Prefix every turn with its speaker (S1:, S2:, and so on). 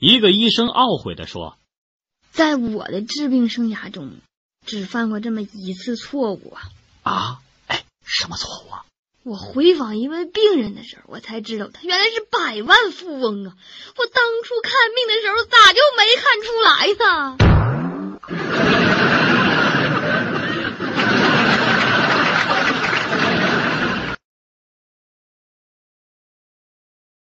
S1: 一个医生懊悔地说：“
S2: 在我的治病生涯中，只犯过这么一次错误啊！
S1: 啊，哎，什么错误啊？
S2: 我回访一位病人的时候，我才知道他原来是百万富翁啊！我当初看病的时候，咋就没看出来呢？”